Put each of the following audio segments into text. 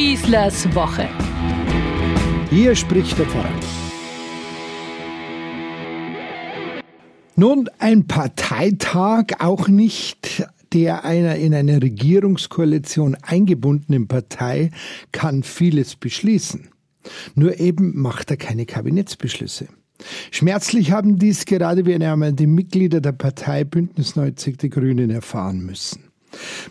Schießlers Woche. Hier spricht der Pfarrer. Nun, ein Parteitag auch nicht der einer in eine Regierungskoalition eingebundenen Partei kann vieles beschließen. Nur eben macht er keine Kabinettsbeschlüsse. Schmerzlich haben dies gerade wie einmal die Mitglieder der Partei Bündnis 90 Die Grünen erfahren müssen.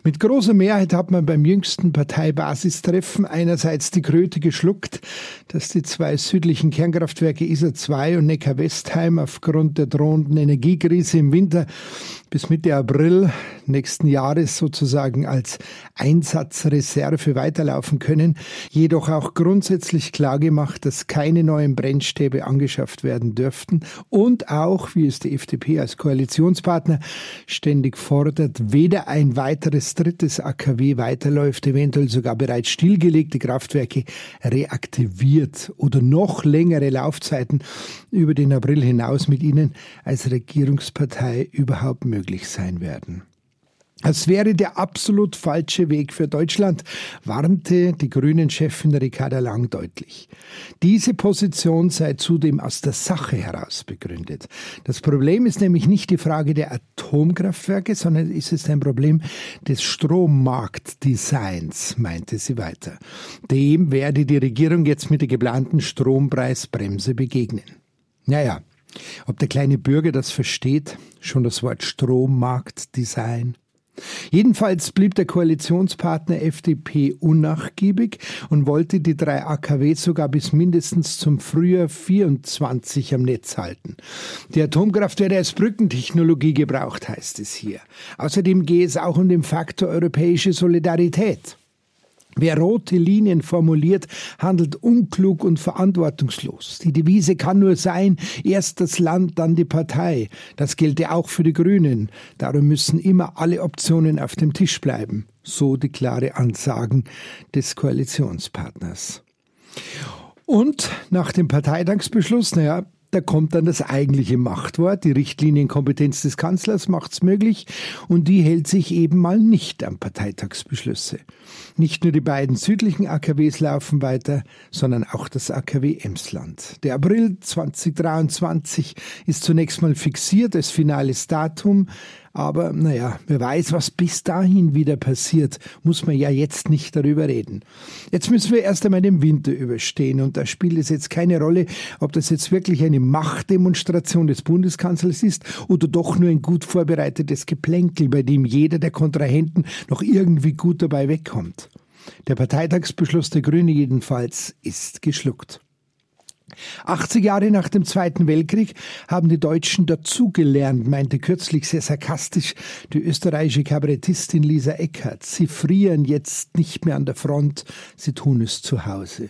Mit großer Mehrheit hat man beim jüngsten Parteibasistreffen einerseits die Kröte geschluckt, dass die zwei südlichen Kernkraftwerke ISA 2 und Neckar-Westheim aufgrund der drohenden Energiekrise im Winter bis Mitte April nächsten Jahres sozusagen als Einsatzreserve weiterlaufen können, jedoch auch grundsätzlich klargemacht, dass keine neuen Brennstäbe angeschafft werden dürften. Und auch, wie es die FDP als Koalitionspartner ständig fordert, weder ein weiteres drittes AKW weiterläuft, eventuell sogar bereits stillgelegte Kraftwerke reaktiviert oder noch längere Laufzeiten über den April hinaus mit ihnen als Regierungspartei überhaupt möglich sein werden. Es wäre der absolut falsche Weg für Deutschland, warnte die Grünen-Chefin Ricarda Lang deutlich. Diese Position sei zudem aus der Sache heraus begründet. Das Problem ist nämlich nicht die Frage der Atomkraftwerke, sondern ist es ein Problem des Strommarktdesigns, meinte sie weiter. Dem werde die Regierung jetzt mit der geplanten Strompreisbremse begegnen. Naja, ob der kleine Bürger das versteht, schon das Wort Strommarktdesign. Jedenfalls blieb der Koalitionspartner FDP unnachgiebig und wollte die drei AKW sogar bis mindestens zum Frühjahr 24 am Netz halten. Die Atomkraft werde als Brückentechnologie gebraucht, heißt es hier. Außerdem gehe es auch um den Faktor europäische Solidarität. Wer rote Linien formuliert, handelt unklug und verantwortungslos. Die Devise kann nur sein, erst das Land, dann die Partei. Das gelte auch für die Grünen. Darum müssen immer alle Optionen auf dem Tisch bleiben. So die klare Ansagen des Koalitionspartners. Und nach dem Parteitagsbeschluss, naja, da kommt dann das eigentliche Machtwort. Die Richtlinienkompetenz des Kanzlers macht's möglich und die hält sich eben mal nicht an Parteitagsbeschlüsse. Nicht nur die beiden südlichen AKWs laufen weiter, sondern auch das AKW Emsland. Der April 2023 ist zunächst mal fixiert als finales Datum, aber naja, wer weiß, was bis dahin wieder passiert, muss man ja jetzt nicht darüber reden. Jetzt müssen wir erst einmal den Winter überstehen und da spielt es jetzt keine Rolle, ob das jetzt wirklich eine Machtdemonstration des Bundeskanzlers ist oder doch nur ein gut vorbereitetes Geplänkel, bei dem jeder der Kontrahenten noch irgendwie gut dabei wegkommt. Der Parteitagsbeschluss der Grüne jedenfalls ist geschluckt. 80 Jahre nach dem Zweiten Weltkrieg haben die Deutschen dazugelernt, meinte kürzlich sehr sarkastisch die österreichische Kabarettistin Lisa Eckert. Sie frieren jetzt nicht mehr an der Front, sie tun es zu Hause.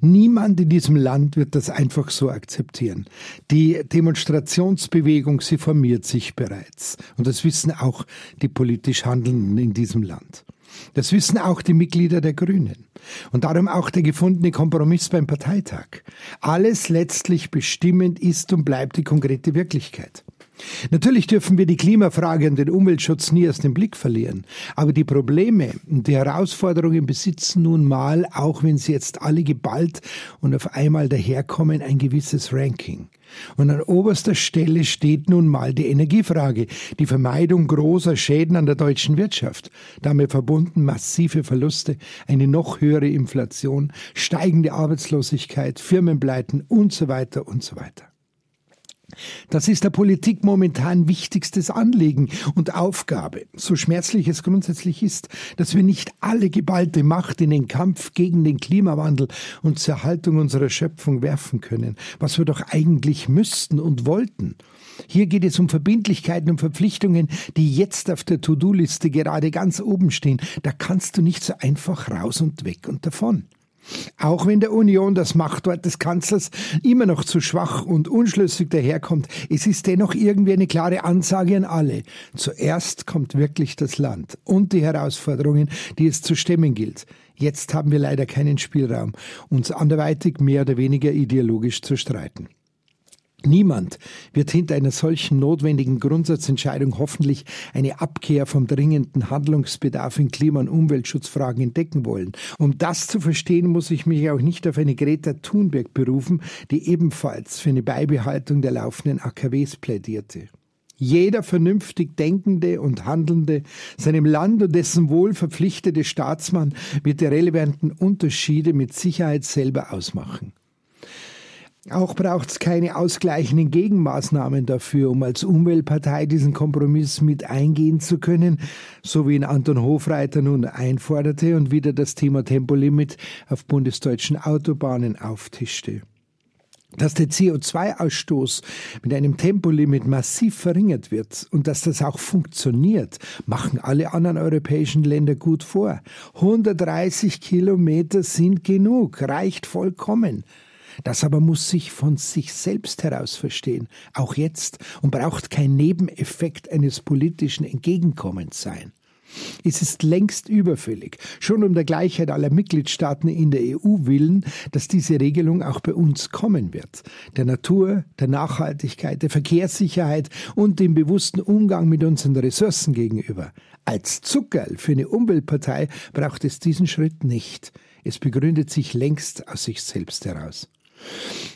Niemand in diesem Land wird das einfach so akzeptieren. Die Demonstrationsbewegung, sie formiert sich bereits. Und das wissen auch die politisch Handelnden in diesem Land. Das wissen auch die Mitglieder der Grünen. Und darum auch der gefundene Kompromiss beim Parteitag. Alles letztlich bestimmend ist und bleibt die konkrete Wirklichkeit. Natürlich dürfen wir die Klimafrage und den Umweltschutz nie aus dem Blick verlieren. Aber die Probleme und die Herausforderungen besitzen nun mal, auch wenn sie jetzt alle geballt und auf einmal daherkommen, ein gewisses Ranking. Und an oberster Stelle steht nun mal die Energiefrage, die Vermeidung großer Schäden an der deutschen Wirtschaft, damit verbunden massive Verluste, eine noch höhere Inflation, steigende Arbeitslosigkeit, Firmenpleiten und so weiter und so weiter. Das ist der Politik momentan wichtigstes Anliegen und Aufgabe, so schmerzlich es grundsätzlich ist, dass wir nicht alle geballte Macht in den Kampf gegen den Klimawandel und zur Erhaltung unserer Schöpfung werfen können, was wir doch eigentlich müssten und wollten. Hier geht es um Verbindlichkeiten und Verpflichtungen, die jetzt auf der To-Do-Liste gerade ganz oben stehen. Da kannst du nicht so einfach raus und weg und davon. Auch wenn der Union das Machtwort des Kanzlers immer noch zu schwach und unschlüssig daherkommt, es ist dennoch irgendwie eine klare Ansage an alle. Zuerst kommt wirklich das Land und die Herausforderungen, die es zu stemmen gilt. Jetzt haben wir leider keinen Spielraum, uns anderweitig mehr oder weniger ideologisch zu streiten. Niemand wird hinter einer solchen notwendigen Grundsatzentscheidung hoffentlich eine Abkehr vom dringenden Handlungsbedarf in Klima- und Umweltschutzfragen entdecken wollen. Um das zu verstehen, muss ich mich auch nicht auf eine Greta Thunberg berufen, die ebenfalls für eine Beibehaltung der laufenden AKWs plädierte. Jeder vernünftig denkende und handelnde, seinem Land und dessen Wohl verpflichtete Staatsmann wird die relevanten Unterschiede mit Sicherheit selber ausmachen. Auch braucht es keine ausgleichenden Gegenmaßnahmen dafür, um als Umweltpartei diesen Kompromiss mit eingehen zu können, so wie ihn Anton Hofreiter nun einforderte und wieder das Thema Tempolimit auf bundesdeutschen Autobahnen auftischte. Dass der CO2-Ausstoß mit einem Tempolimit massiv verringert wird und dass das auch funktioniert, machen alle anderen europäischen Länder gut vor. 130 Kilometer sind genug, reicht vollkommen. Das aber muss sich von sich selbst heraus verstehen, auch jetzt, und braucht kein Nebeneffekt eines politischen Entgegenkommens sein. Es ist längst überfällig, schon um der Gleichheit aller Mitgliedstaaten in der EU willen, dass diese Regelung auch bei uns kommen wird. Der Natur, der Nachhaltigkeit, der Verkehrssicherheit und dem bewussten Umgang mit unseren Ressourcen gegenüber. Als Zuckerl für eine Umweltpartei braucht es diesen Schritt nicht. Es begründet sich längst aus sich selbst heraus.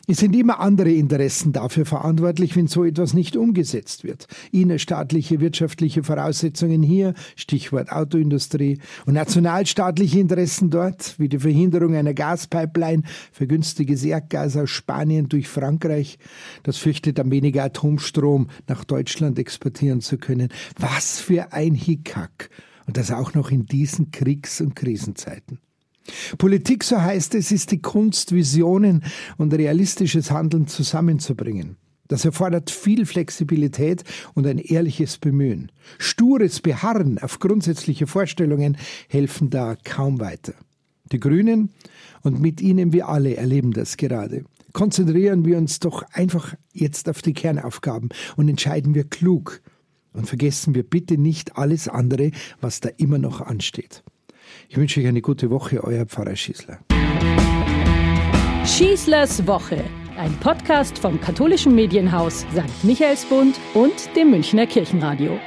Es sind immer andere Interessen dafür verantwortlich, wenn so etwas nicht umgesetzt wird. Innerstaatliche wirtschaftliche Voraussetzungen hier, Stichwort Autoindustrie, und nationalstaatliche Interessen dort, wie die Verhinderung einer Gaspipeline für günstiges Erdgas aus Spanien durch Frankreich, das fürchtet am weniger Atomstrom nach Deutschland exportieren zu können. Was für ein Hickhack! Und das auch noch in diesen Kriegs- und Krisenzeiten. Politik, so heißt es, ist die Kunst, Visionen und realistisches Handeln zusammenzubringen. Das erfordert viel Flexibilität und ein ehrliches Bemühen. Stures Beharren auf grundsätzliche Vorstellungen helfen da kaum weiter. Die Grünen und mit ihnen wir alle erleben das gerade. Konzentrieren wir uns doch einfach jetzt auf die Kernaufgaben und entscheiden wir klug. Und vergessen wir bitte nicht alles andere, was da immer noch ansteht. Ich wünsche euch eine gute Woche, euer Pfarrer Schießler. Schießlers Woche, ein Podcast vom katholischen Medienhaus St. Michaelsbund und dem Münchner Kirchenradio.